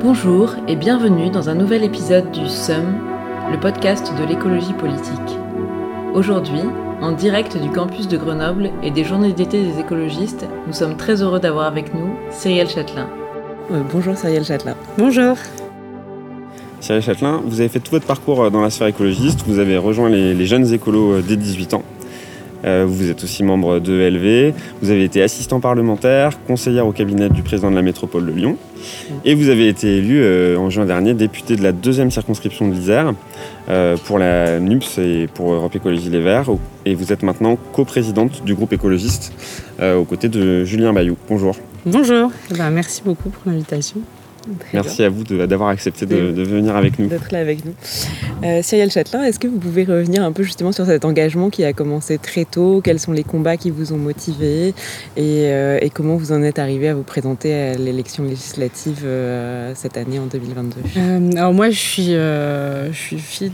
Bonjour et bienvenue dans un nouvel épisode du SUM, le podcast de l'écologie politique. Aujourd'hui, en direct du campus de Grenoble et des journées d'été des écologistes, nous sommes très heureux d'avoir avec nous Cyrielle Châtelain. Euh, bonjour Cyrielle Châtelain. Bonjour. Cyrielle Châtelain, vous avez fait tout votre parcours euh, dans la sphère écologiste, vous avez rejoint les, les jeunes écolos euh, dès 18 ans. Euh, vous êtes aussi membre de LV, vous avez été assistant parlementaire, conseillère au cabinet du président de la métropole de Lyon, et vous avez été élu euh, en juin dernier député de la deuxième circonscription de l'Isère euh, pour la NUPS et pour Europe Écologie Les Verts, et vous êtes maintenant coprésidente du groupe écologiste aux côtés de Julien Bayou. Bonjour. Bonjour. Ben, merci beaucoup pour l'invitation. Très Merci à vous de- d'avoir accepté de, de venir avec nous. d'être là avec nous. Euh, Cyrielle Châtelain, est-ce que vous pouvez revenir un peu justement sur cet engagement qui a commencé très tôt? Quels sont les combats qui vous ont motivé? Et, euh, et comment vous en êtes arrivé à vous présenter à l'élection législative euh, cette année en 2022 Euh, alors moi, je suis, euh, je suis fille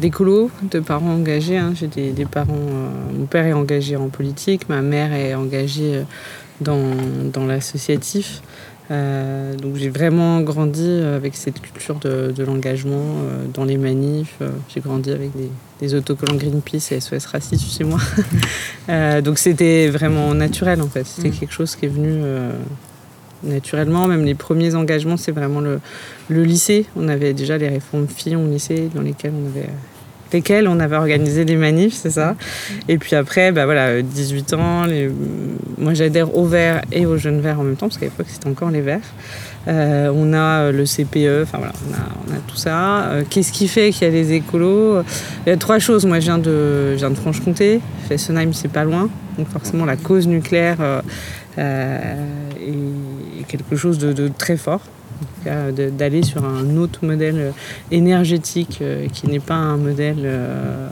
d'écolo, de, parents engagés. hein. J'ai des, des parents. euh, mon père est engagé en politique, ma mère est engagée dans, dans l'associatif. Euh, donc j'ai vraiment grandi euh, avec cette culture de, de l'engagement euh, dans les manifs. J'ai grandi avec des, des autocollants Greenpeace et SOS Racisme chez moi. Euh, donc c'était vraiment naturel en fait. C'était Mm. quelque chose qui est venu naturellement. Même les premiers engagements, c'est vraiment le, le lycée. On avait déjà les réformes filles au lycée dans lesquelles on avait lesquelles on avait organisé des manifs, c'est ça. Et puis après, bah voilà, euh, 18 ans, moi j'adhère aux Verts et aux Jeunes Verts en même temps, parce qu'à l'époque c'était encore les Verts. Euh, on a euh, le CPE, enfin voilà, on a, tout ça. Qu'est-ce qui fait qu'il y a les écolos? Il y a trois choses. Moi je viens de, Franche-Comté, Fessenheim c'est pas loin, donc forcément la cause nucléaire est quelque chose de très fort. De- d'aller sur un autre modèle euh, énergétique euh, qui n'est pas un modèle euh,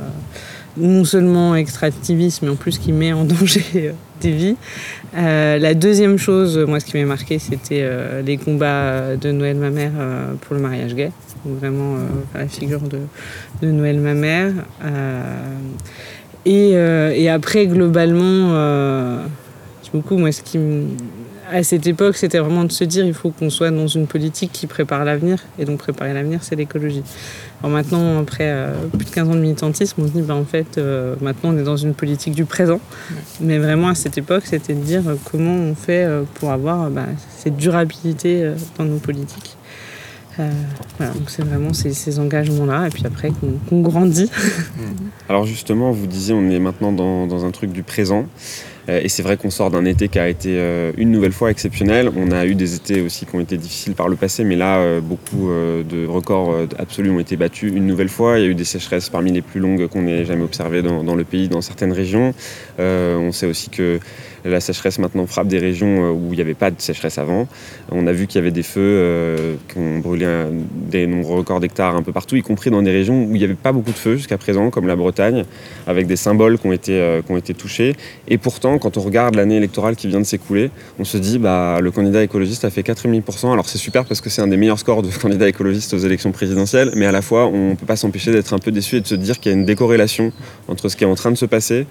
non seulement extractiviste, mais en plus qui met en danger euh, des vies. Euh, la deuxième chose, moi, ce qui m'a marqué, c'était euh, les combats de Noël ma mère euh, pour le mariage gay. Vraiment euh, la figure de, Noël ma mère. Euh, et, euh, et après, globalement, euh, beaucoup, moi, ce qui me- à cette époque, c'était vraiment de se dire il faut qu'on soit dans une politique qui prépare l'avenir. Et donc, préparer l'avenir, c'est l'écologie. Alors maintenant, après euh, plus de 15 ans de militantisme, on se dit bah, en fait, euh, maintenant, on est dans une politique du présent. Mais vraiment, à cette époque, c'était de dire euh, comment on fait euh, pour avoir euh, bah, cette durabilité euh, dans nos politiques. Euh, voilà, donc c'est vraiment ces, ces engagements-là, et puis après qu'on grandit. Alors justement, vous disiez on est maintenant dans, dans un truc du présent. Euh, et c'est vrai qu'on sort d'un été qui a été euh, une nouvelle fois exceptionnel. On a eu des étés aussi qui ont été difficiles par le passé, mais là, euh, beaucoup de records absolus ont été battus une nouvelle fois. Il y a eu des sécheresses parmi les plus longues qu'on ait jamais observées dans, le pays, dans certaines régions. On sait aussi que la sécheresse maintenant frappe des régions euh, où il n'y avait pas de sécheresse avant. On a vu qu'il y avait des feux euh, qui ont brûlé des nombreux records d'hectares un peu partout, y compris dans des régions où il n'y avait pas beaucoup de feux jusqu'à présent, comme la Bretagne, avec des symboles qui ont été, euh, qui ont été touchés. Et pourtant, quand on regarde l'année électorale qui vient de s'écouler, on se dit bah le candidat écologiste a fait 4,5%. Alors c'est super parce que c'est un des meilleurs scores de candidats écologistes aux élections présidentielles, mais à la fois on ne peut pas s'empêcher d'être un peu déçu et de se dire qu'il y a une décorrélation entre ce qui est en train de se passer,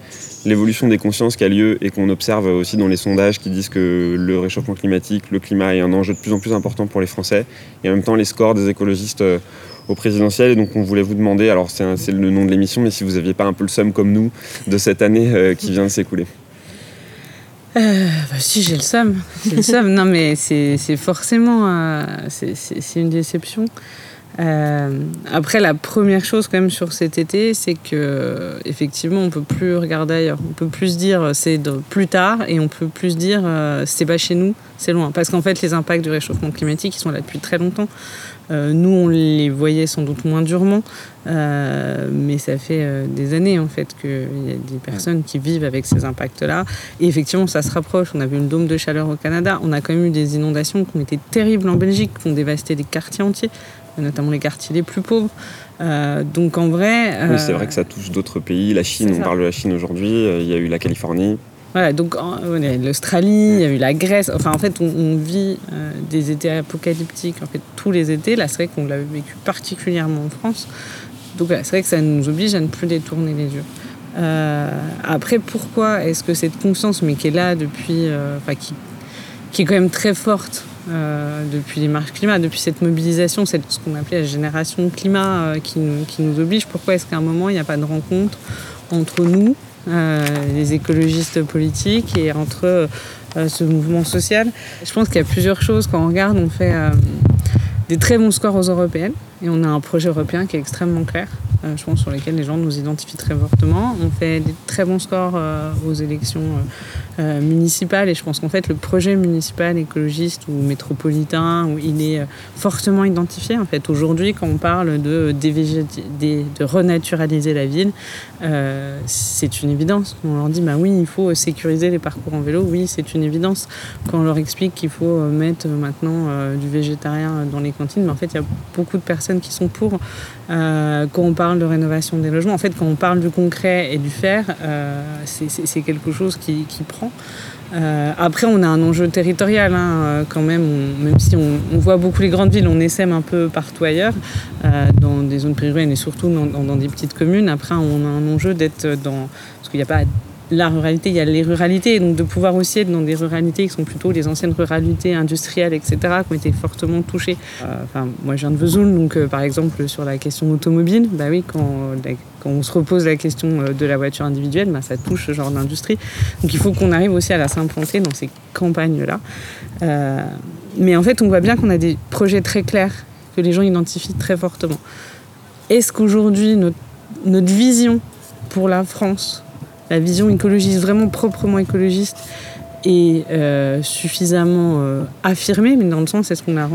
l'évolution des consciences qui a lieu et qu'on observe aussi dans les sondages qui disent que le réchauffement climatique, le climat est un enjeu de plus en plus important pour les Français, et en même temps les scores des écologistes euh, au présidentiel. Et donc on voulait vous demander, alors c'est le nom de l'émission, mais si vous n'aviez pas un peu le somme comme nous de cette année euh, qui vient de s'écouler. Euh, bah si, j'ai le seum. Le seum. Non, mais c'est forcément euh, c'est une déception. Euh, après, la première chose quand même sur cet été, c'est que effectivement, on peut plus regarder ailleurs. On peut plus dire c'est de- plus tard et on peut plus dire euh, c'est pas chez nous, c'est loin. Parce qu'en fait, les impacts du réchauffement climatique, ils sont là depuis très longtemps. Euh, nous, on les voyait sans doute moins durement, euh, mais ça fait euh, des années en fait qu'il y a des personnes qui vivent avec ces impacts-là. Et effectivement, ça se rapproche. On a vu une dôme de chaleur au Canada. On a quand même eu des inondations qui ont été terribles en Belgique, qui ont dévasté des quartiers entiers, notamment les quartiers les plus pauvres. Euh, donc en vrai. Oui, euh, c'est vrai que ça touche d'autres pays. La Chine, on ça. parle de la Chine aujourd'hui, euh, il y a eu la Californie. Voilà, donc l'Australie, il y a eu la Grèce. Enfin, en fait, on, on vit euh, des étés apocalyptiques en fait tous les étés. Là, c'est vrai qu'on l'a vécu particulièrement en France. Donc, c'est vrai que ça nous oblige à ne plus détourner les yeux. Euh, après, pourquoi est-ce que cette conscience, mais qui est là depuis, euh, enfin, qui, qui est quand même très forte depuis les marches climat, depuis cette mobilisation, cette, ce qu'on appelait la génération climat qui, qui, nous oblige. Pourquoi est-ce qu'à un moment, il n'y a pas de rencontre entre nous, les écologistes politiques, et entre ce mouvement social? Je pense qu'il y a plusieurs choses. Quand on regarde, on fait des très bons scores aux européennes et on a un projet européen qui est extrêmement clair. Euh, je pense, sur lesquels les gens nous identifient très fortement. On fait des très bons scores euh, aux élections euh, municipales et je pense qu'en fait, le projet municipal écologiste ou métropolitain, il est fortement identifié. En fait, aujourd'hui, quand on parle de, de renaturaliser la ville, c'est une évidence. On leur dit, bah oui, il faut sécuriser les parcours en vélo. Oui, c'est une évidence. Quand on leur explique qu'il faut mettre maintenant du végétarien dans les cantines, mais en fait, il y a beaucoup de personnes qui sont pour. quand on parle de rénovation des logements, en fait, quand on parle du concret et du faire, euh, c'est quelque chose qui, prend. Euh, après, on a un enjeu territorial hein, euh, quand même, même si on, voit beaucoup les grandes villes, on essaime un peu partout ailleurs, dans des zones périurbaines et surtout dans, dans, des petites communes. Après, on a un enjeu d'être dans... Parce qu'il n'y a pas la ruralité, il y a les ruralités, donc de pouvoir aussi être dans des ruralités qui sont plutôt les anciennes ruralités industrielles, etc., qui ont été fortement touchées. Euh, enfin, moi, je viens de Vesoul, donc euh, par exemple sur la question automobile, bah oui, quand, quand, on se repose la question euh, de la voiture individuelle, bah, ça touche ce genre d'industrie. Donc il faut qu'on arrive aussi à la s'implanter dans ces campagnes-là. mais en fait, on voit bien qu'on a des projets très clairs que les gens identifient très fortement. Est-ce qu'aujourd'hui, notre vision pour la France, la vision écologiste, vraiment proprement écologiste, est euh, suffisamment euh, affirmée, mais dans le sens, est-ce qu'on a,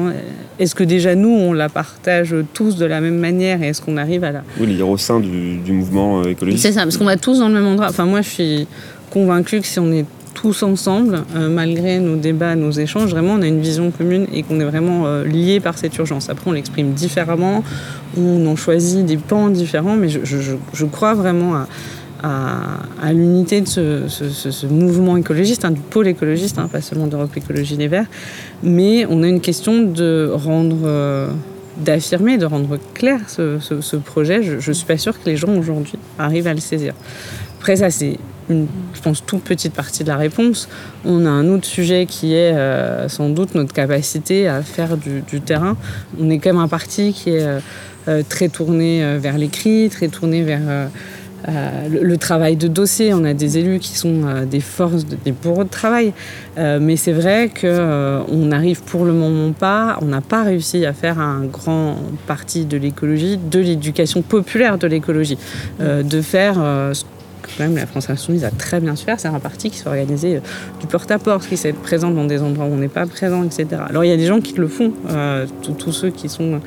est-ce que déjà nous, on la partage tous de la même manière et est-ce qu'on arrive à la... Oui, lire au sein du, du mouvement euh, écologiste. C'est ça, parce qu'on va tous dans le même endroit. Enfin, moi, je suis convaincue que si on est tous ensemble, malgré nos débats, nos échanges, vraiment, on a une vision commune et qu'on est vraiment liés par cette urgence. Après, on l'exprime différemment, on en choisit des pans différents, mais je, je, je crois vraiment à à, l'unité de ce, mouvement écologiste, hein, du pôle écologiste, hein, pas seulement d'Europe Écologie Les Verts. Mais on a une question de rendre, euh, d'affirmer, de rendre clair ce, projet. Je ne suis pas sûre que les gens aujourd'hui arrivent à le saisir. Après, ça, c'est une, je pense, toute petite partie de la réponse. On a un autre sujet qui est euh, sans doute notre capacité à faire du, terrain. On est quand même un parti qui est euh, très tourné vers l'écrit, très tourné vers euh, le, travail de dossier, on a des élus qui sont euh, des forces, des bourreaux de travail. Euh, mais c'est vrai qu'on n'arrive pour le moment pas, on n'a pas réussi à faire un grand parti de l'écologie, de l'éducation populaire de l'écologie, de faire ce quand même la France Insoumise a très bien su faire, c'est un parti qui s'est organisé du porte-à-porte, qui s'est présent dans des endroits où on n'est pas présent, etc. Alors il y a des gens qui le font, tous ceux qui sont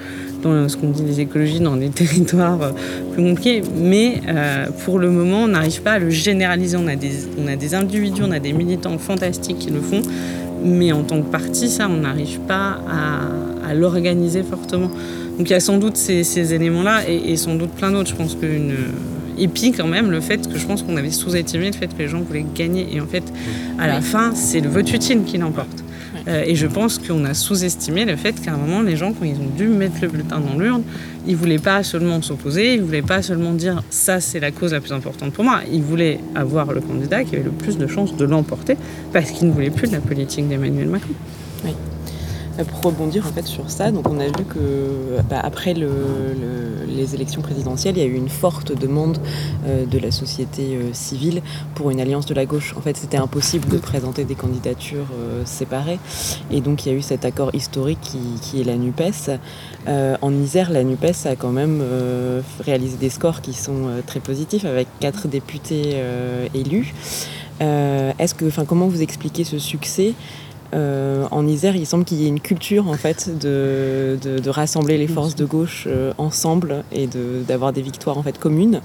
dans ce qu'on dit des écologies, dans des territoires euh, plus compliqués. Mais euh, pour le moment, on n'arrive pas à le généraliser. On a, des, on a des individus, on a des militants fantastiques qui le font. Mais en tant que parti, ça, on n'arrive pas à, l'organiser fortement. Donc il y a sans doute ces, éléments-là et, sans doute plein d'autres. Je pense qu'une et puis quand même le fait que je pense qu'on avait sous-estimé le fait que les gens voulaient gagner et en fait à la fin c'est le vote utile qui l'emporte. Euh, et je pense qu'on a sous-estimé le fait qu'à un moment, les gens, quand ils ont dû mettre le bulletin dans l'urne, ils ne voulaient pas seulement s'opposer, ils ne voulaient pas seulement dire ça, c'est la cause la plus importante pour moi. Ils voulaient avoir le candidat qui avait le plus de chances de l'emporter parce qu'ils ne voulaient plus de la politique d'Emmanuel Macron. Euh, pour rebondir en fait sur ça, donc on a vu que bah, après les élections présidentielles, il y a eu une forte demande euh, de la société euh, civile pour une alliance de la gauche. En fait, c'était impossible de présenter des candidatures séparées, et donc il y a eu cet accord historique qui, est la Nupes. en Isère, la Nupes a quand même réalisé des scores qui sont très positifs avec quatre députés élus. Est-ce que, enfin, comment vous expliquez ce succès? Euh, en Isère, il semble qu'il y ait une culture en fait de, rassembler les forces de gauche euh, ensemble et d'avoir des victoires en fait communes.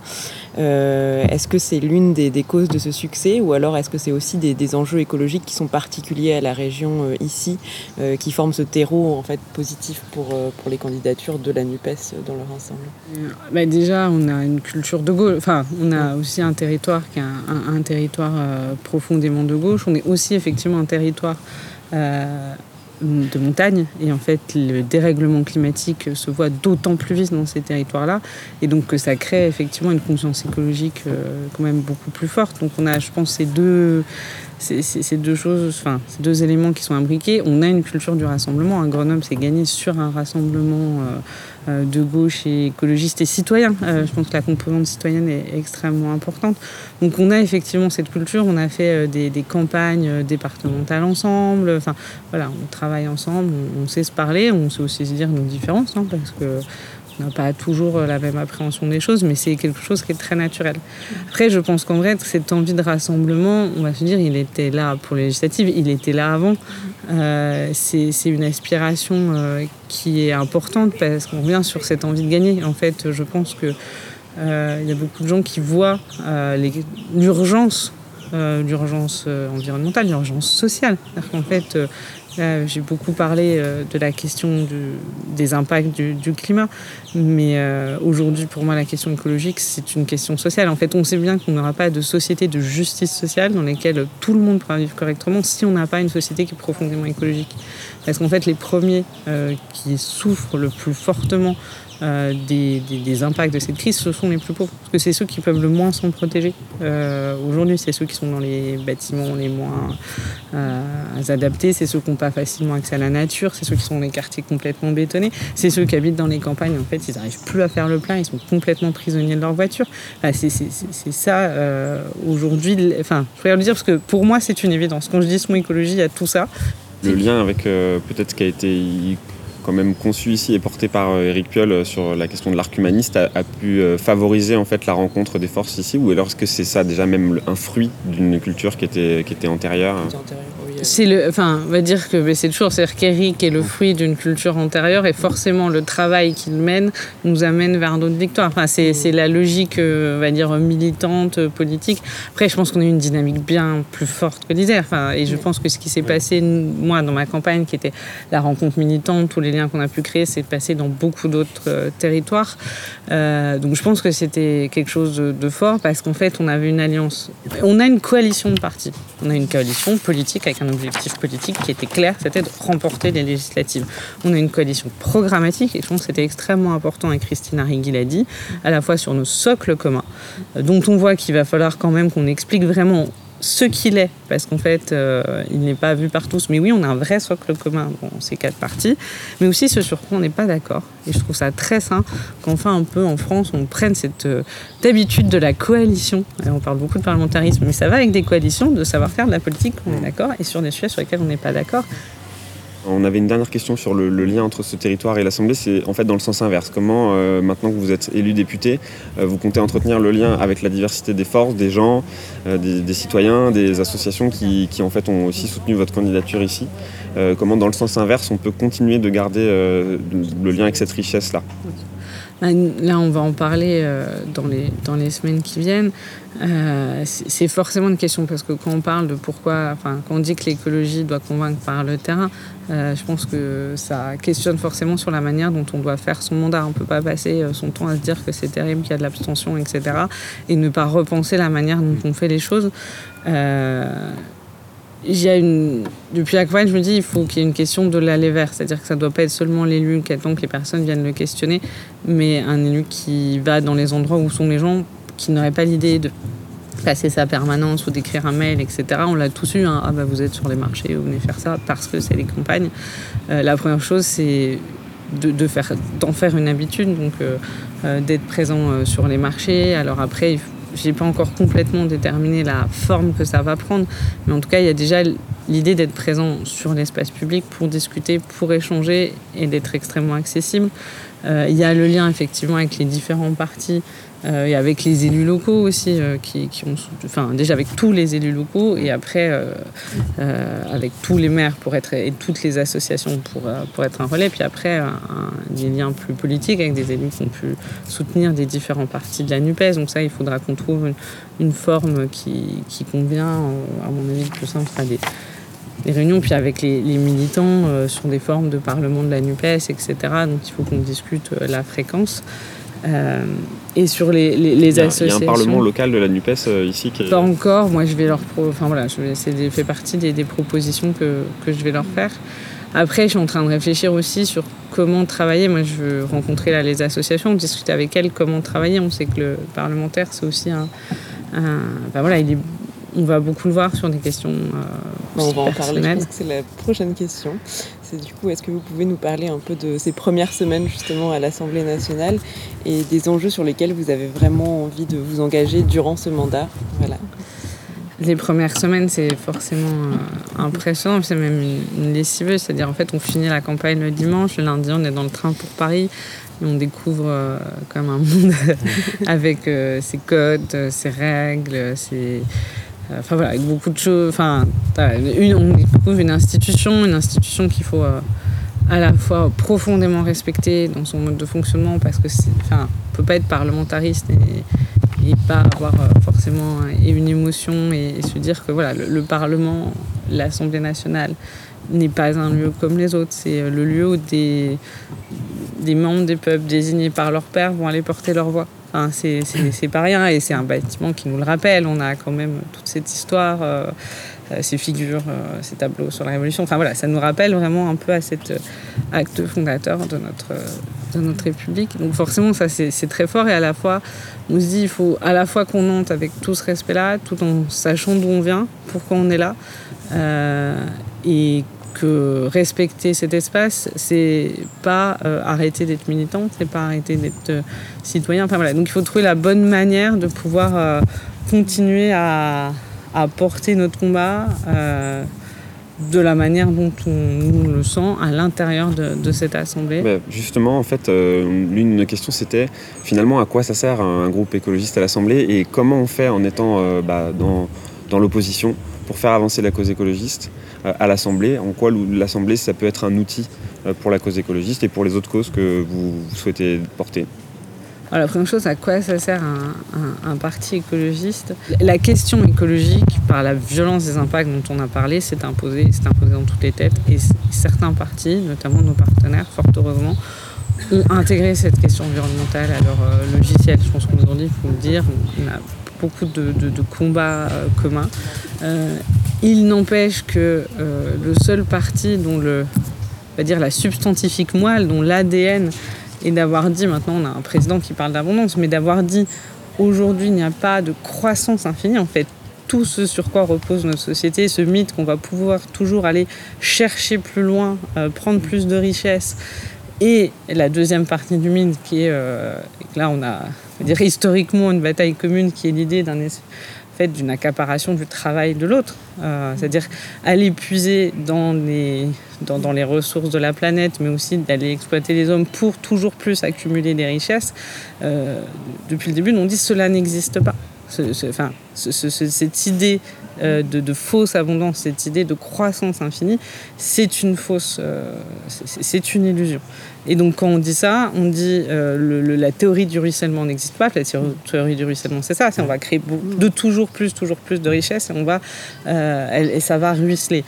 Euh, est-ce que c'est l'une des, causes de ce succès ou alors est-ce que c'est aussi des, enjeux écologiques qui sont particuliers à la région ici, qui forment ce terreau en fait positif pour, pour les candidatures de la Nupes dans leur ensemble? Bah, Déjà, on a une culture de gauche. Enfin, on a aussi un territoire qui est un, territoire profondément de gauche. On est aussi effectivement un territoire de montagne. Et en fait, le dérèglement climatique se voit d'autant plus vite dans ces territoires-là. Et donc, que ça crée effectivement une conscience écologique euh, quand même beaucoup plus forte. Donc, on a, je pense, ces deux, ces, deux choses, enfin, ces deux éléments qui sont imbriqués. On a une culture du rassemblement. Un Grenoble s'est gagné sur un rassemblement euh, euh, de gauche et écologiste et citoyen. je pense que la composante citoyenne est extrêmement importante. Donc, on a effectivement cette culture. On a fait des, des campagnes départementales ensemble. Enfin, voilà, on travaille ensemble, on, sait se parler, on sait aussi se dire nos différences, hein, parce que n'a pas toujours la même appréhension des choses, mais c'est quelque chose qui est très naturel. Après, je pense qu'en vrai, cette envie de rassemblement, on va se dire, il était là pour les législatives, il était là avant. Euh, c'est une aspiration euh, qui est importante parce qu'on revient sur cette envie de gagner. En fait, je pense que euh, il y a beaucoup de gens qui voient l'urgence l'urgence environnementale, l'urgence sociale. En fait, j'ai beaucoup parlé euh, de la question des impacts du, climat, mais euh, aujourd'hui, pour moi, la question écologique, c'est une question sociale. En fait, on sait bien qu'on n'aura pas de société de justice sociale dans laquelle tout le monde pourra vivre correctement si on n'a pas une société qui est profondément écologique. Parce qu'en fait, les premiers euh, qui souffrent le plus fortement euh, des, impacts de cette crise, ce sont les plus pauvres. Parce que c'est ceux qui peuvent le moins s'en protéger. Euh, aujourd'hui, c'est ceux qui sont dans les bâtiments les moins euh, adaptés, c'est ceux qui n'ont pas facilement accès à la nature, c'est ceux qui sont dans les quartiers complètement bétonnés, c'est ceux qui habitent dans les campagnes. En fait, ils n'arrivent plus à faire le plein, ils sont complètement prisonniers de leur voiture. c'est ça, aujourd'hui. Enfin, je préfère le dire parce que pour moi, c'est une évidence. Quand je dis mot écologie, il y a tout ça. Le lien avec peut-être ce qui a été quand même conçu ici et porté par Eric euh, Piolle euh, sur la question de l'arc humaniste a, pu euh, favoriser en fait la rencontre des forces ici ou alors est-ce que c'est ça déjà même un fruit d'une culture qui était, qui était antérieure c'est le, enfin, on va dire que c'est toujours, c'est-à-dire qu'Eric est le fruit d'une culture antérieure et forcément le travail qu'il mène nous amène vers d'autres victoires. Enfin, c'est, c'est la logique, on va dire militante, politique. Après, je pense qu'on a une dynamique bien plus forte que l'Isère. Enfin, et je pense que ce qui s'est passé, moi, dans ma campagne, qui était la rencontre militante, tous les qu'on a pu créer, c'est passé dans beaucoup d'autres euh, territoires. Euh, donc, je pense que c'était quelque chose de, de fort parce qu'en fait, on avait une alliance, on a une coalition de partis. On a une coalition politique avec un objectif politique qui était clair, c'était de remporter les législatives. On a une coalition programmatique et je pense que c'était extrêmement important, et Christine Arrigui l'a dit, à la fois sur nos socles communs, dont on voit qu'il va falloir quand même qu'on explique vraiment ce qu'il est, parce qu'en fait, euh, il n'est pas vu par tous. Mais oui, on a un vrai socle commun dans ces quatre parties, mais aussi ce sur quoi on n'est pas d'accord. Et je trouve ça très sain qu'enfin, un peu en France, on prenne cette euh, habitude de la coalition. on parle beaucoup de parlementarisme, mais ça va avec des coalitions, de savoir faire de la politique, on est d'accord, et sur des sujets sur lesquels on n'est pas d'accord. On avait une dernière question sur le, lien entre ce territoire et l'Assemblée, c'est en fait dans le sens inverse. Comment, euh, maintenant que vous êtes élu député, euh, vous comptez entretenir le lien avec la diversité des forces, des gens, euh, des, citoyens, des associations qui, ont aussi soutenu votre candidature ici? Comment, dans le sens inverse, on peut continuer de garder le lien avec cette richesse-là? Là, on va en parler dans, les, dans les semaines qui viennent. Euh, c'est forcément une question parce que quand on parle de pourquoi, enfin, quand on dit que l'écologie doit convaincre par le terrain, euh, je pense que ça questionne forcément sur la manière dont on doit faire son mandat. On ne peut pas passer euh, son temps à se dire que c'est terrible, qu'il y a de l'abstention, etc. et ne pas repenser la manière dont on fait les choses. J'ai une... Depuis campagne, je me dis il faut qu'il y ait une question de l'aller vers, c'est-à-dire que ça ne doit pas être seulement l'élu qui attend que les personnes viennent le questionner, mais un élu qui va dans les endroits où sont les gens qui n'aurait pas l'idée de passer sa permanence ou d'écrire un mail, etc. On l'a tous eu. Hein. Ah bah vous êtes sur les marchés, vous venez faire ça parce que c'est les campagnes. Euh, la première chose, c'est de, faire, d'en faire une habitude, donc euh, euh, d'être présent sur les marchés. Alors après, j'ai pas encore complètement déterminé la forme que ça va prendre, mais en tout cas, il y a déjà l'idée d'être présent sur l'espace public pour discuter, pour échanger et d'être extrêmement accessible. il y a le lien effectivement avec les différents partis euh, et avec les élus locaux aussi, euh, qui, qui, ont, enfin déjà avec tous les élus locaux et après euh, avec tous les maires pour être et toutes les associations pour, pour être un relais. Puis après des liens plus politiques avec des élus qui ont pu soutenir des différents partis de la Nupes. Donc ça, il faudra qu'on trouve une, forme qui, qui, convient. À mon avis, le plus simple sera des des réunions, puis avec les, les militants sur des formes de parlement de la NUPES, etc. Donc il faut qu'on discute la fréquence. Et sur les, les, associations. Il y a un parlement local de la NUPES ici qui Pas encore. Moi, je vais leur. Enfin voilà, c'est fait partie des, des propositions que, que, je vais leur faire. Après, je suis en train de réfléchir aussi sur comment travailler. Moi, je veux rencontrer là, les associations, discuter avec elles comment travailler. On sait que le parlementaire, c'est aussi un. ben voilà, il est, on va beaucoup le voir sur des questions. Euh, on va en parler. Je pense que c'est la prochaine question. C'est du coup, est-ce que vous pouvez nous parler un peu de ces premières semaines justement à l'Assemblée nationale et des enjeux sur lesquels vous avez vraiment envie de vous engager durant ce mandat? Voilà les premières semaines, c'est forcément euh, impressionnant, c'est même une, lessiveuse. C'est-à-dire, en fait, on finit la campagne le dimanche, le lundi, on est dans le train pour Paris, et on découvre euh, comme un monde avec euh, ses codes, ses règles, ses. Enfin voilà, avec beaucoup de choses. Enfin, on découvre une institution, une institution qu'il faut à la fois profondément respecter dans son mode de fonctionnement parce que enfin, on peut pas être parlementariste et, pas avoir euh, forcément une émotion et, se dire que voilà, le, Parlement, l'Assemblée nationale n'est pas un lieu comme les autres. C'est euh, le lieu où des, des membres des peuples désignés par leur père vont aller porter leur voix. C'est pas rien et c'est un bâtiment qui nous le rappelle. On a quand même toute cette histoire, euh, ces figures, ces tableaux sur la Révolution. Enfin voilà, ça nous rappelle vraiment un peu à cet acte fondateur de notre, de notre République. Donc forcément, ça c'est très fort et à la fois, on se dit, il faut à la fois qu'on entre avec tout ce respect-là, tout en sachant d'où on vient, pourquoi on est là, euh, et que respecter cet espace, c'est pas euh, arrêter d'être militant, c'est pas arrêter d'être euh, citoyen. Enfin voilà, donc il faut trouver la bonne manière de pouvoir continuer à, porter notre combat de la manière dont on, le sent à l'intérieur de, cette assemblée bah, Justement, en fait, euh, l'une de nos questions c'était finalement à quoi ça sert un, groupe écologiste à l'assemblée et comment on fait en étant euh, bah, dans l'opposition pour faire avancer la cause écologiste euh, à l'assemblée, en quoi l'assemblée ça peut être un outil pour la cause écologiste et pour les autres causes que vous souhaitez porter? Alors, la première chose, à quoi ça sert un, parti écologiste? La question écologique, par la violence des impacts dont on a parlé, s'est imposée, imposée dans toutes les têtes. Et certains partis, notamment nos partenaires, fort heureusement, ont intégré cette question environnementale à leur euh, logiciel. Je pense qu'aujourd'hui, il faut le dire, on a beaucoup de, combats euh, communs. Euh, il n'empêche que le seul parti dont le, va dire la substantifique moelle, dont l'ADN et d'avoir dit, maintenant on a un président qui parle d'abondance, mais d'avoir dit aujourd'hui il n'y a pas de croissance infinie, en fait tout ce sur quoi repose notre société, ce mythe qu'on va pouvoir toujours aller chercher plus loin, euh, prendre plus de richesses. Et la deuxième partie du mythe qui est, euh, là on a, dire historiquement une bataille commune qui est l'idée d'un fait d'une accaparation du travail de l'autre, euh, c'est-à-dire aller puiser dans les ressources de la planète, mais aussi d'aller exploiter les hommes pour toujours plus accumuler des richesses, euh, depuis le début, on dit cela n'existe pas. cette idée euh, de, fausse abondance, cette idée de croissance infinie, c'est une fausse, euh, c'est une illusion. Et donc quand on dit ça, on dit euh, la théorie du ruissellement n'existe pas. La théorie du ruissellement, c'est ça, c'est on va créer de toujours plus, toujours plus de richesses et on va et ça va ruisseler.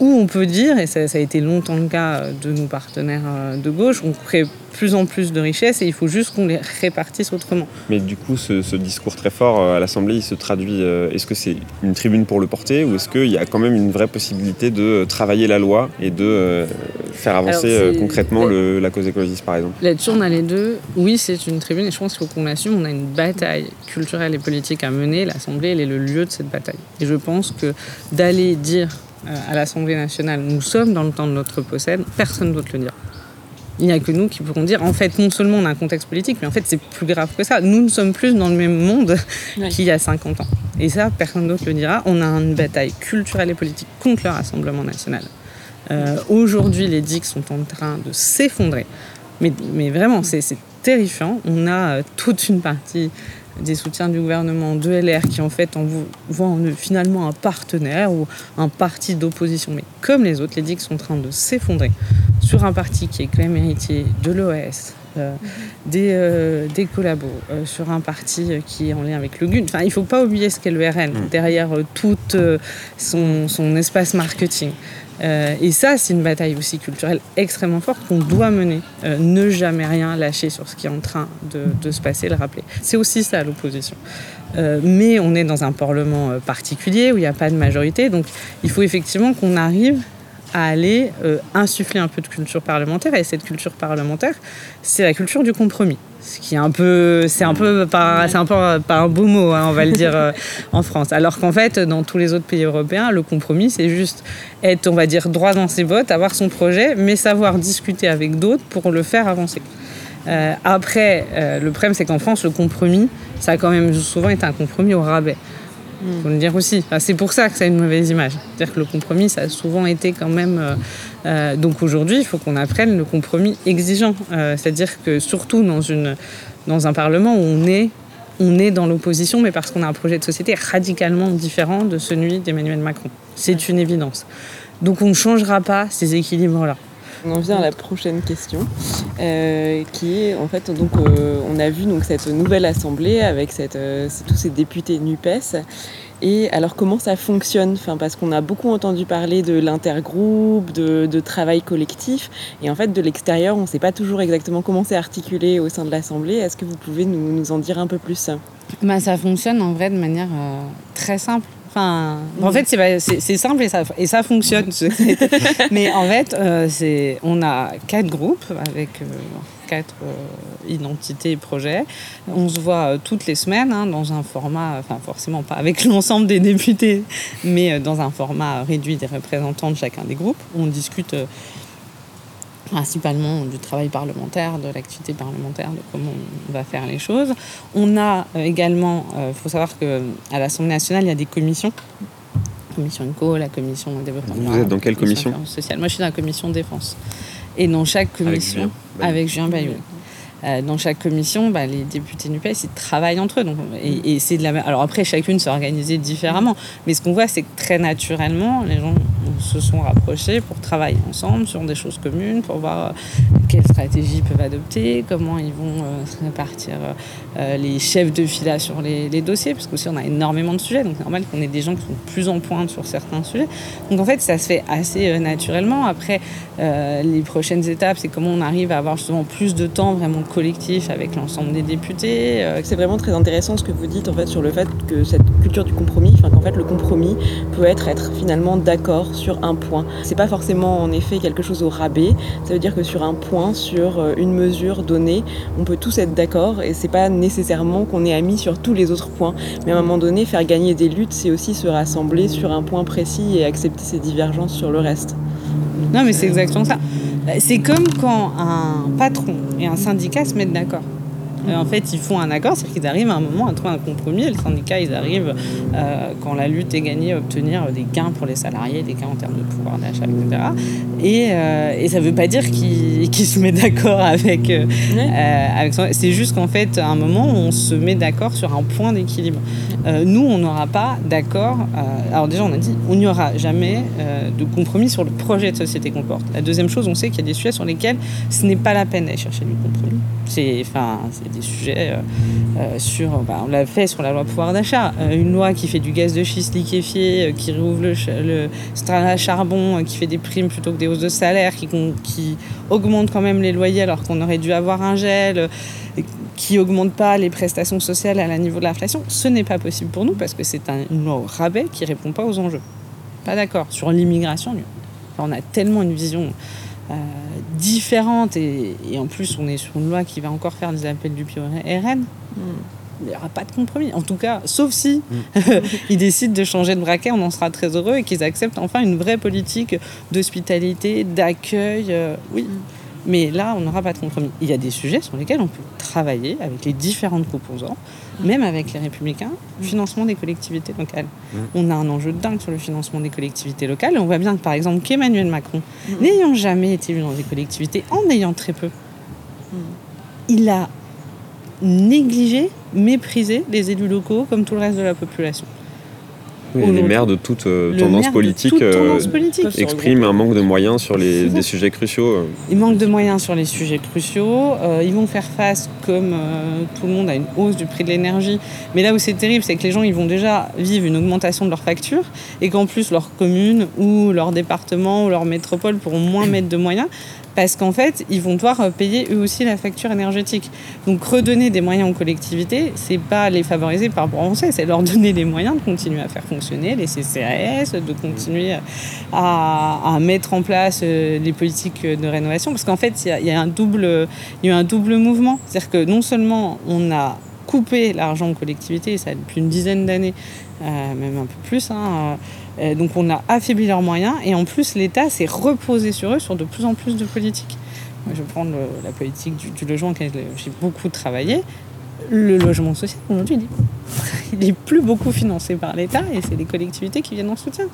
ou on peut dire, et ça, ça, a été longtemps le cas de nos partenaires de gauche, on crée plus en plus de richesses et il faut juste qu'on les répartisse autrement. Mais du coup, ce, discours très fort à l'Assemblée, il se traduit. Est-ce que c'est une tribune pour le porter ou est-ce qu'il y a quand même une vraie possibilité de travailler la loi et de euh, faire avancer euh, concrètement la cause écologiste par exemple? Là-dessus, on a les deux. Oui, c'est une tribune et je pense qu'il faut qu'on l'assume. On a une bataille culturelle et politique à mener. L'Assemblée, elle est le lieu de cette bataille. Et je pense que d'aller dire euh, à l'Assemblée nationale, nous sommes dans le temps de notre possède, personne d'autre le dira il n'y a que nous qui pourrons dire, en fait, non seulement on a un contexte politique, mais en fait, c'est plus grave que ça. Nous ne sommes plus dans le même monde qu'il y a 50 ans. Et ça, personne d'autre le dira. On a une bataille culturelle et politique contre le Rassemblement national. Euh, aujourd'hui, les digues sont en train de s'effondrer. Mais, mais vraiment, c'est terrifiant. On a euh, toute une partie des soutiens du gouvernement de LR qui en fait en voient en eux finalement un partenaire ou un parti d'opposition. Mais comme les autres, les digues sont en train de s'effondrer sur un parti qui est quand même héritier de l'OS, des, des collabos sur un parti qui est en lien avec le GUN. Enfin, il ne faut pas oublier ce qu'est le RN mm. derrière tout son, son espace marketing. Euh, et ça, c'est une bataille aussi culturelle extrêmement forte qu'on doit mener. Euh, ne jamais rien lâcher sur ce qui est en train de, se passer, le rappeler. C'est aussi ça l'opposition. Euh, mais on est dans un parlement particulier où il n'y a pas de majorité, donc il faut effectivement qu'on arrive à aller insuffler un peu de culture parlementaire. Et cette culture parlementaire, c'est la culture du compromis. Ce qui est un peu c'est un peu pas c'est un peu pas un beau mot hein, on va le dire euh, en France. Alors qu'en fait dans tous les autres pays européens le compromis c'est juste être on va dire droit dans ses bottes avoir son projet mais savoir discuter avec d'autres pour le faire avancer. Euh, après euh, le problème c'est qu'en France le compromis ça a quand même souvent été un compromis au rabais faut le dire aussi. c'est pour ça que ça a une mauvaise image. C'est-à-dire que le compromis, ça a souvent été quand même. Euh, euh, donc aujourd'hui, il faut qu'on apprenne le compromis exigeant. Euh, c'est-à-dire que surtout dans, une, un Parlement où on est, on est dans l'opposition, mais parce qu'on a un projet de société radicalement différent de celui d'Emmanuel Macron. C'est une évidence. Donc on ne changera pas ces équilibres-là. On en vient à la prochaine question, qui est en fait donc on a vu donc cette nouvelle assemblée avec cette, tous ces députés Nupes et alors comment ça fonctionne? Enfin, Parce qu'on a beaucoup entendu parler de l'intergroupe, de, travail collectif, et en fait de l'extérieur, on ne sait pas toujours exactement comment c'est articulé au sein de l'Assemblée. Est-ce que vous pouvez nous, en dire un peu plus? Bah, Ça fonctionne en vrai de manière euh, très simple. Enfin, en fait, c'est simple et ça, et ça fonctionne. Mais en fait, euh, on a quatre groupes avec euh, quatre euh, identités et projets. On se voit toutes les semaines hein, dans un format, enfin forcément pas avec l'ensemble des députés, mais dans un format réduit des représentants de chacun des groupes. On discute principalement du travail parlementaire, de l'activité parlementaire, de comment on va faire les choses. On a également, il faut savoir qu'à l'Assemblée nationale, il y a des commissions. La commission INCO, la commission développement. Vous êtes dans quelle commission sociale Moi, je suis dans la commission défense. Et dans chaque commission, avec Julien Bayou. Euh, dans chaque commission, bah, les députés NUPES, ils travaillent entre eux. Donc, et, c'est de la Alors après, chacune s'est organisée différemment. Mais ce qu'on voit, c'est que très naturellement, les gens se sont rapprochés pour travailler ensemble sur des choses communes, pour voir euh, quelles stratégies peuvent adopter, comment ils vont euh, répartir les chefs de fila sur les, dossiers, parce qu'aussi on a énormément de sujets. Donc c'est normal qu'on ait des gens qui sont plus en pointe sur certains sujets. Donc en fait, ça se fait assez naturellement. Après, les prochaines étapes, c'est comment on arrive à avoir justement plus de temps vraiment collectif avec l'ensemble des députés. Euh, c'est vraiment très intéressant ce que vous dites en fait sur le fait que cette du compromis, enfin qu'en fait le compromis peut être être finalement d'accord sur un point. C'est pas forcément en effet quelque chose au rabais. Ça veut dire que sur un point, sur euh, une mesure donnée, on peut tous être d'accord et c'est pas nécessairement qu'on est amis sur tous les autres points. Mais à un moment donné, faire gagner des luttes, c'est aussi se rassembler sur un point précis et accepter ses divergences sur le reste. Non, mais c'est exactement ça. C'est comme quand un patron et un syndicat se mettent d'accord. Euh, en fait, ils font un accord, c'est-à-dire qu'ils arrivent à un moment à trouver un compromis. Et le syndicat, ils arrivent, euh, quand la lutte est gagnée, à obtenir des gains pour les salariés, des gains en termes de pouvoir d'achat, etc. Et, euh, et ça ne veut pas dire qu'ils se mettent d'accord avec, avec C'est juste qu'en fait, à un moment, on se met d'accord sur un point d'équilibre. nous, on n'aura pas d'accord. alors déjà, on a dit, on n'y aura jamais de compromis sur le projet de société qu'on porte. La deuxième chose, on sait qu'il y a des sujets sur lesquels ce n'est pas la peine d'aller chercher du compromis. C'est, enfin, des sujets euh, euh, sur, bah, on l'a fait sur la loi pouvoir d'achat, euh, une loi qui fait du gaz de schiste liquéfié, qui rouvre le, le à charbon, qui fait des primes plutôt que des hausses de salaire, qui, augmente quand même les loyers alors qu'on aurait dû avoir un gel qui augmente pas les prestations sociales à la niveau de l'inflation, ce n'est pas possible pour nous parce que c'est un, une loi rabais qui répond pas aux enjeux. Pas d'accord. Sur l'immigration, on a tellement une vision euh, différentes et, en plus on est sur une loi qui va encore faire des appels du RN, hmm. il n'y aura pas de compromis. En tout cas, sauf si hmm. ils décident de changer de braquet, on en sera très heureux et qu'ils acceptent enfin une vraie politique d'hospitalité, d'accueil. Euh, oui. Hmm. Mais là, on n'aura pas de compromis. Il y a des sujets sur lesquels on peut travailler avec les différentes composants, même avec les républicains, financement des collectivités locales. On a un enjeu dingue sur le financement des collectivités locales. Et on voit bien que, par exemple, qu'Emmanuel Macron, n'ayant jamais été élu dans des collectivités, en ayant très peu, il a négligé, méprisé les élus locaux comme tout le reste de la population. Les maires de toute euh, le tendance maire de politique, toute euh, tendance politique. expriment un manque de moyens sur les, des sujets cruciaux. euh. Ils manquent de moyens sur les sujets cruciaux. Euh, ils vont faire face, comme euh, tout le monde, à une hausse du prix de l'énergie. Mais là où c'est terrible, c'est que les gens ils vont déjà vivre une augmentation de leur facture et qu'en plus leur commune ou leur département ou leur métropole pourront moins mettre de moyens parce qu'en fait, ils vont devoir euh, payer eux aussi la facture énergétique. Donc redonner des moyens aux collectivités, c'est pas les favoriser par français, c'est leur donner les moyens de continuer à faire fonctionner les CCAS, de continuer à, mettre en place euh, les politiques de rénovation. Parce qu'en fait, il y y, a un double, il y a un double mouvement. C'est-à-dire que non seulement on a coupé l'argent aux collectivités, ça depuis une dizaine d'années, euh, même un peu plus, hein, euh, donc on a affaibli leurs moyens, et en plus l'État s'est reposé sur eux sur de plus en plus de politiques. Je vais prendre la politique du, du logement, auquel j'ai beaucoup travaillé. Le logement social, aujourd'hui, il n'est plus beaucoup financé par l'État, et c'est les collectivités qui viennent en soutien.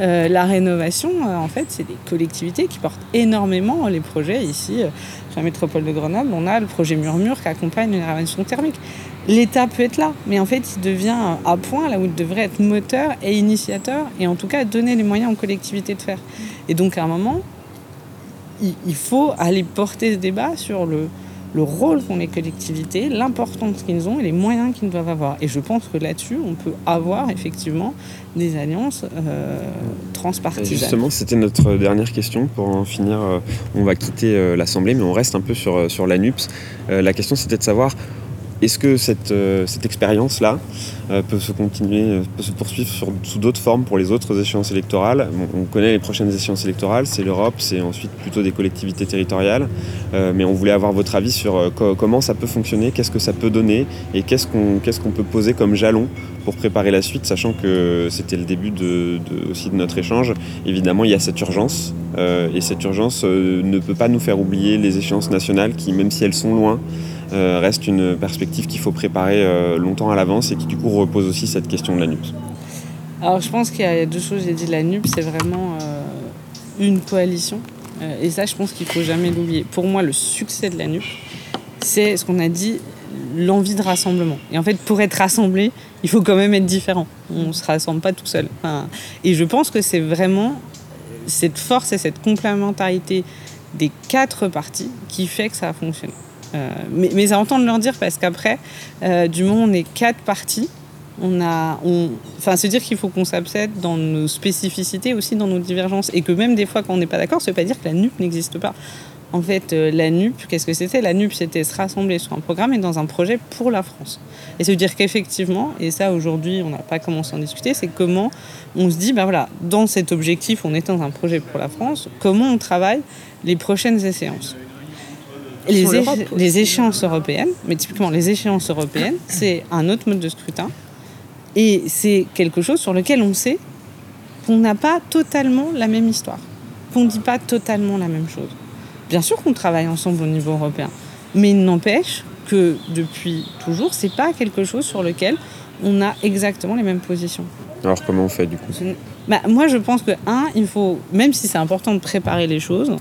Euh, la rénovation, euh, en fait, c'est des collectivités qui portent énormément les projets. Ici, euh, sur la métropole de Grenoble, on a le projet Murmure qui accompagne une rénovation thermique. L'État peut être là, mais en fait, il devient à point là où il devrait être moteur et initiateur, et en tout cas donner les moyens aux collectivités de faire. Et donc, à un moment, il, il faut aller porter ce débat sur le, le rôle qu'ont les collectivités, l'importance qu'ils ont et les moyens qu'ils doivent avoir. Et je pense que là-dessus, on peut avoir effectivement des alliances euh, transpartisanes. Justement, c'était notre dernière question. Pour en finir, euh, on va quitter euh, l'Assemblée, mais on reste un peu sur, euh, sur l'ANUPS. La question, c'était de savoir est-ce que cette, euh, expérience-là euh, peut se continuer, euh, peut se poursuivre sous d'autres formes pour les autres échéances électorales On connaît les prochaines échéances électorales, c'est l'Europe, c'est ensuite plutôt des collectivités territoriales. Mais on voulait avoir votre avis sur co- comment ça peut fonctionner, qu'est-ce que ça peut donner et qu'est-ce qu'on peut poser comme jalon pour préparer la suite, sachant que c'était le début aussi de notre échange. Évidemment, il y a cette urgence et cette urgence ne peut pas nous faire oublier les échéances nationales qui, même si elles sont loin, euh, restent une perspective qu'il faut préparer euh, longtemps à l'avance et qui du coup repose aussi cette question de la NUPS. Alors je pense qu'il y a deux choses. J'ai dit la NUP, c'est vraiment euh, une coalition. Et ça, je pense qu'il faut jamais l'oublier. Pour moi, le succès de la NUP, c'est ce qu'on a dit, l'envie de rassemblement. Et en fait, pour être rassemblé, il faut quand même être différent. On ne se rassemble pas tout seul. Et je pense que c'est vraiment cette force et cette complémentarité des quatre parties qui fait que ça a fonctionné. Euh, mais, mais à entendre leur dire parce qu'après, euh, du moment où on est quatre parties, on a, enfin, se dire qu'il faut qu'on s'absède dans nos spécificités, aussi dans nos divergences, et que même des fois quand on n'est pas d'accord, ça ne veut pas dire que la NUP n'existe pas. En fait, euh, la NUP, qu'est-ce que c'était? La NUP, c'était se rassembler sur un programme et dans un projet pour la France. Et se dire qu'effectivement, et ça aujourd'hui, on n'a pas commencé à en discuter, c'est comment on se dit, ben voilà, dans cet objectif, on est dans un projet pour la France, comment on travaille les prochaines échéances les, Sur éche- l'Europe aussi. les échéances européennes, mais typiquement les échéances européennes, c'est un autre mode de scrutin. Et c'est quelque chose sur lequel on sait qu'on n'a pas totalement la même histoire, qu'on ne dit pas totalement la même chose. Bien sûr qu'on travaille ensemble au niveau européen, mais il n'empêche que depuis toujours, c'est pas quelque chose sur lequel on a exactement les mêmes positions. Alors comment on fait du coup? Bah, moi, je pense que, un, il faut, même si c'est important de préparer les choses,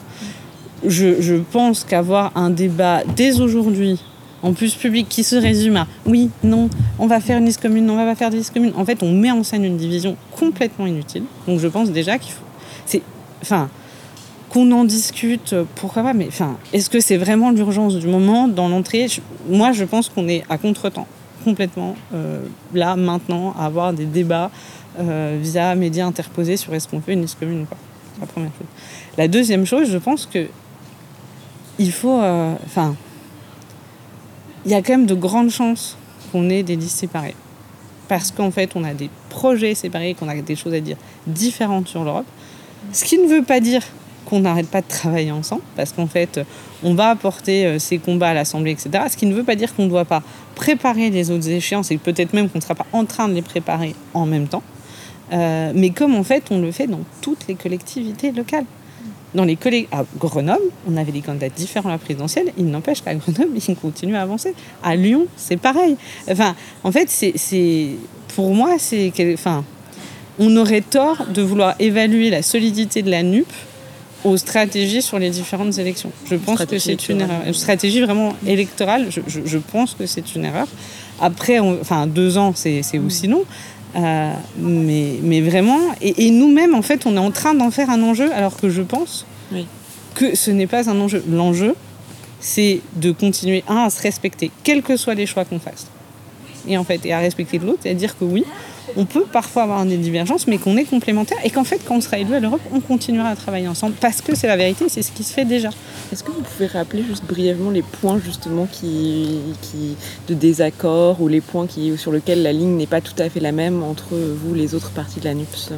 je, pense qu'avoir un débat dès aujourd'hui, en plus public, qui se résume à oui, non, on va faire une liste commune, on va pas faire de liste commune. En fait, on met en scène une division complètement inutile. Donc, je pense déjà qu'il faut. Enfin. Qu'on en discute, pourquoi pas, mais enfin, est-ce que c'est vraiment l'urgence du moment dans l'entrée? Moi, je pense qu'on est à contre-temps, complètement, euh, là, maintenant, à avoir des débats euh, via médias interposés sur est-ce qu'on fait une liste commune ou pas. La première chose. La deuxième chose, je pense que il faut. euh, Enfin. il y a quand même de grandes chances qu'on ait des listes séparées. Parce qu'en fait, on a des projets séparés, qu'on a des choses à dire différentes sur l'Europe. Ce qui ne veut pas dire qu'on n'arrête pas de travailler ensemble, parce qu'en fait, on va apporter euh, ces combats à l'Assemblée, etc. Ce qui ne veut pas dire qu'on ne doit pas préparer les autres échéances, et peut-être même qu'on ne sera pas en train de les préparer en même temps. Euh, mais comme en fait, on le fait dans toutes les collectivités locales. Dans les collègues à Grenoble, on avait des candidats différents à la présidentielle. Il n'empêche qu'à Grenoble, ils continuent à avancer. À Lyon, c'est pareil. Enfin, en fait, c'est, pour moi, c'est, enfin, on aurait tort de vouloir évaluer la solidité de la NUP aux stratégies sur les différentes élections. Je pense que c'est une erreur. Une stratégie vraiment électorale, je, je- je pense que c'est une erreur. Après, on- enfin, deux ans, c'est, c'est aussi long. Mais, mais, vraiment, et, nous-mêmes, en fait, on est en train d'en faire un enjeu, alors que je pense que ce n'est pas un enjeu. L'enjeu, c'est de continuer, à se respecter, quels que soient les choix qu'on fasse. Et en fait, et à respecter l'autre, et à dire que oui, on peut parfois avoir des divergences, mais qu'on est complémentaires et qu'en fait, quand on sera élu à l'Europe, on continuera à travailler ensemble parce que c'est la vérité, c'est ce qui se fait déjà. Est-ce que vous pouvez rappeler juste brièvement les points justement qui, qui de désaccord ou les points qui, sur lesquels la ligne n'est pas tout à fait la même entre vous les autres parties de la NUPS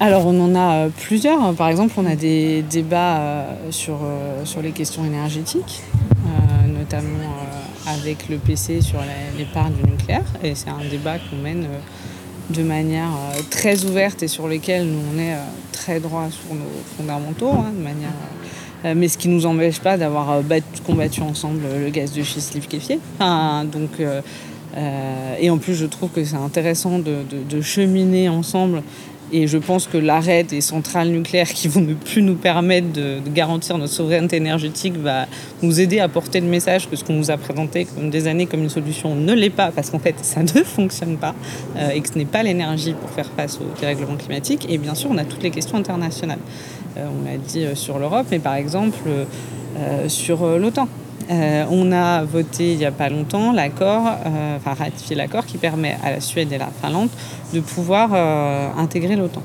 alors on en a euh, plusieurs. Par exemple, on a des débats euh, sur, euh, sur les questions énergétiques, notamment avec le PC sur l'épargne du nucléaire. Et c'est un débat qu'on mène de manière très ouverte et sur lequel nous on est très droit sur nos fondamentaux, hein, de manière mais ce qui ne nous empêche pas d'avoir combattu ensemble le gaz de schiste liquéfié. donc, et en plus, je trouve que c'est intéressant de, cheminer ensemble et je pense que l'arrêt des centrales nucléaires qui vont ne plus nous permettre de, garantir notre souveraineté énergétique va nous aider à porter le message que ce qu'on nous a présenté comme des années comme une solution ne l'est pas, parce qu'en fait ça ne fonctionne pas euh, et que ce n'est pas l'énergie pour faire face au dérèglement climatique. Et bien sûr, on a toutes les questions internationales. Euh, on l'a dit euh, sur l'Europe, mais par exemple sur l'OTAN. Euh, on a voté il n'y a pas longtemps l'accord, euh, enfin ratifié l'accord qui permet à la Suède et la Finlande de pouvoir euh, intégrer l'OTAN.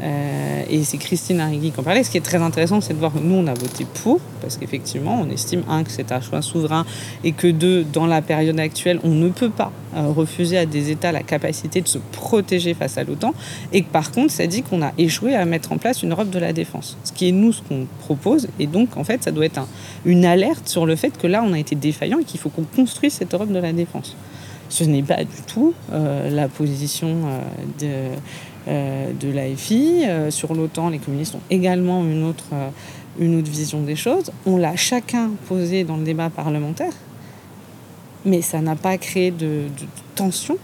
Euh, et c'est Christine Arrigui qui en parlait. Ce qui est très intéressant, c'est de voir que nous, on a voté pour, parce qu'effectivement, on estime, un, que c'est un choix souverain, et que deux, dans la période actuelle, on ne peut pas euh, refuser à des États la capacité de se protéger face à l'OTAN, et que par contre, ça dit qu'on a échoué à mettre en place une Europe de la défense. Ce qui est nous, ce qu'on propose, et donc, en fait, ça doit être une alerte sur le fait que là, on a été défaillant et qu'il faut qu'on construise cette Europe de la défense. Ce n'est pas du tout euh, la position de de l'AFI. Euh, sur l'OTAN, les communistes ont également une autre, euh, une autre vision des choses. On l'a chacun posé dans le débat parlementaire, mais ça n'a pas créé de, tension.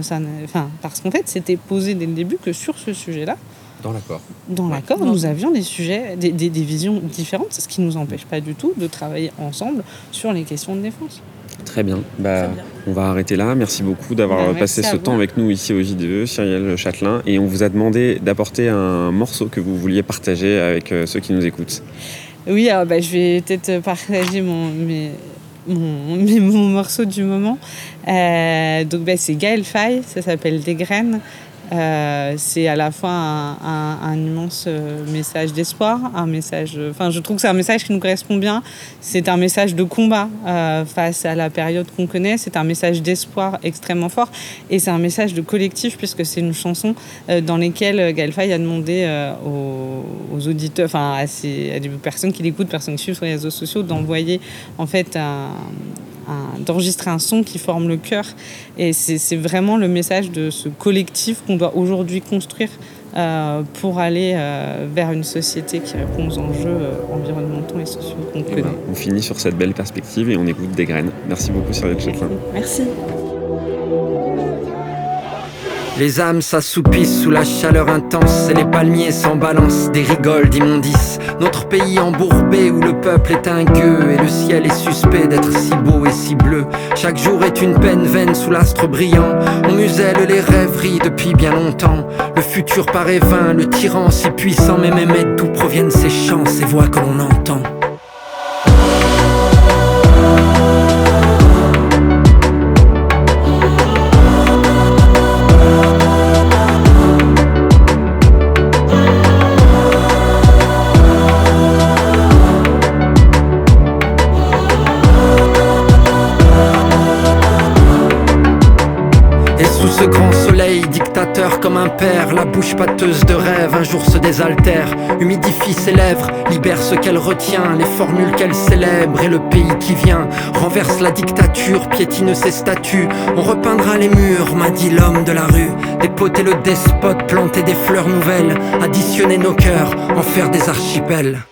Ça enfin, parce qu'en fait, c'était posé dès le début que sur ce sujet-là, dans l'accord. Dans l'accord, nous avions des sujets, des, des, des visions différentes, ce qui ne nous empêche pas du tout de travailler ensemble sur les questions de défense. Très bien. Bah, On va arrêter là. Merci beaucoup d'avoir bah, passé ce temps avec nous ici au JDE, Cyrielle Châtelain. Et on vous a demandé d'apporter un morceau que vous vouliez partager avec euh, ceux qui nous écoutent. Oui, alors, bah, je vais peut-être partager mon, mon, morceau du moment. Euh, donc c'est Gaël Faye, ça s'appelle Des graines. Euh, c'est à la fois un, immense euh, message d'espoir, un message. Enfin, je trouve que c'est un message qui nous correspond bien. C'est un message de combat euh, face à la période qu'on connaît. C'est un message d'espoir extrêmement fort, et c'est un message de collectif puisque c'est une chanson dans laquelle Gaël a demandé aux, auditeurs, enfin à, à, des personnes qui l'écoutent, personnes qui suivent sur les réseaux sociaux, d'envoyer en fait un d'enregistrer un son qui forme le cœur. Et c'est vraiment le message de ce collectif qu'on doit aujourd'hui construire euh, pour aller euh, vers une société qui répond aux enjeux euh, environnementaux et sociaux qu'on connaît. Ben, on finit sur cette belle perspective et on écoute des graines. Merci beaucoup Cyril Chetlin. Merci. Les âmes s'assoupissent sous la chaleur intense et les palmiers s'en balancent des rigoles d'immondices. Notre pays embourbé où le peuple est un gueux et le ciel est suspect d'être si beau et si bleu. Chaque jour est une peine vaine sous l'astre brillant. On muselle les rêveries depuis bien longtemps. Le futur paraît vain, le tyran si puissant, mais même d'où proviennent ces chants, ces voix que l'on entend? Comme un père, la bouche pâteuse de rêve, un jour se désaltère, humidifie ses lèvres, libère ce qu'elle retient, les formules qu'elle célèbre et le pays qui vient, renverse la dictature, piétine ses statuts, on repeindra les murs, m'a dit l'homme de la rue, dépoter le despote, planter des fleurs nouvelles, additionner nos cœurs, en faire des archipels.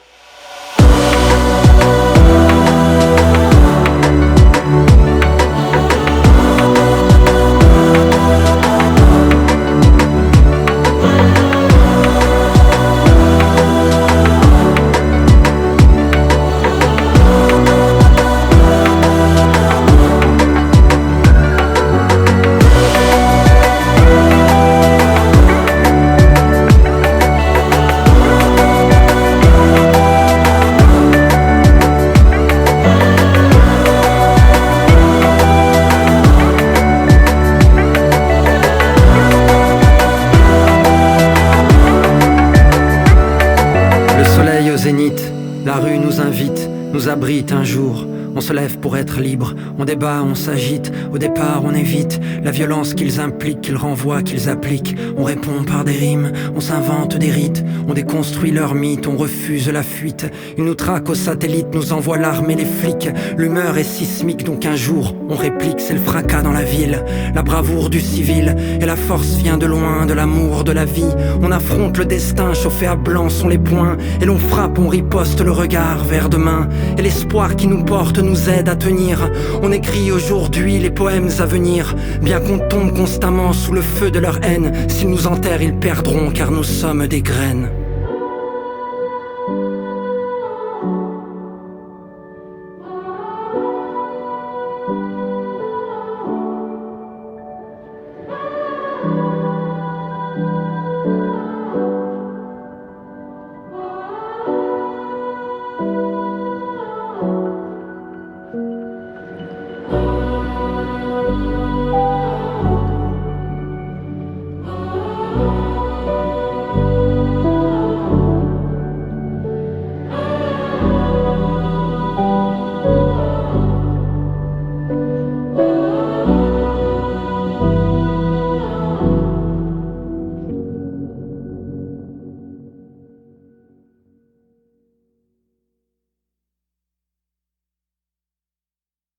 Libre, on débat, on s'agite, au départ on évite la violence qu'ils impliquent, qu'ils renvoient, qu'ils appliquent. On répond par des rimes, on s'invente des rites, on déconstruit leurs mythes, on refuse la fuite. Ils nous traquent aux satellites, nous envoient l'armée, les flics. L'humeur est sismique, donc un jour on réplique, c'est le fracas dans la ville, la bravoure du civil, et la force vient de loin, de l'amour, de la vie. On affronte le destin, chauffé à blanc sont les poings, et l'on frappe, on riposte le regard vers demain, et l'espoir qui nous porte nous aide à tenir. Écrit aujourd'hui les poèmes à venir, bien qu'on tombe constamment sous le feu de leur haine. S'ils nous enterrent, ils perdront car nous sommes des graines.